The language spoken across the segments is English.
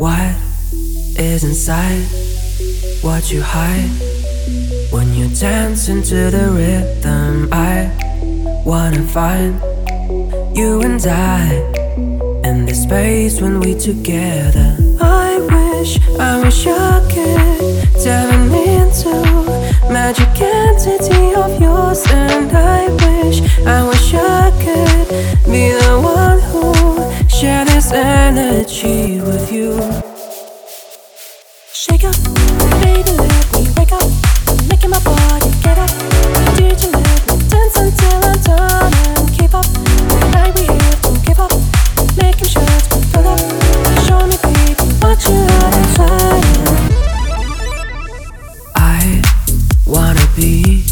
What is inside what you hide when you dance into the rhythm? I wanna find you and I in the space when we together. I wish, energy with you. Shake up, baby, let me wake up. Making my body get up. DJ, let me dance until I'm done and keep up. I be here to give up. Making sure to fill up. Show me, baby, what you got inside. I wanna be,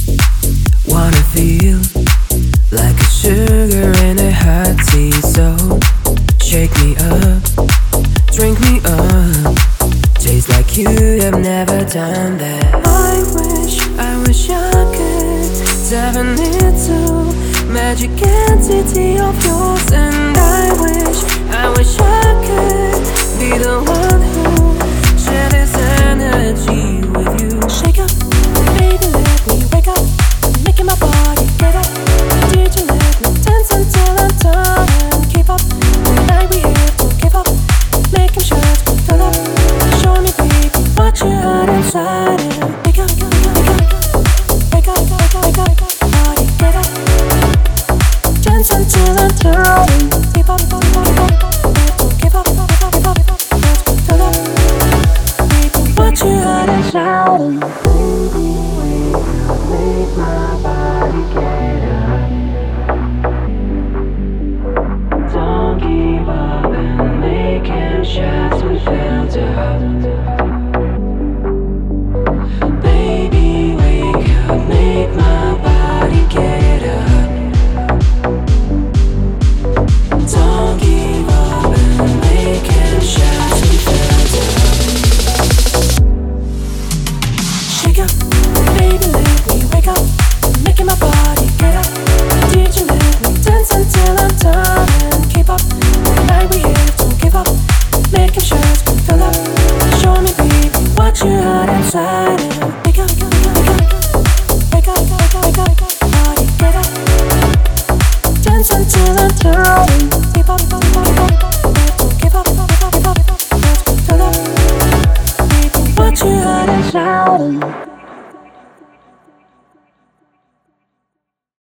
wanna feel like a sugar in a hot tea. So shake me up, drink me up. Taste like you have never done that. I wish, I wish I could dive into magic entity of up, wake up, wake up. Body get up. Baby, what you got inside. And wake up, wake up, wake up, wake up, wake up, get up. Dance until I'm. Keep up, up, up, up. Up, up, inside.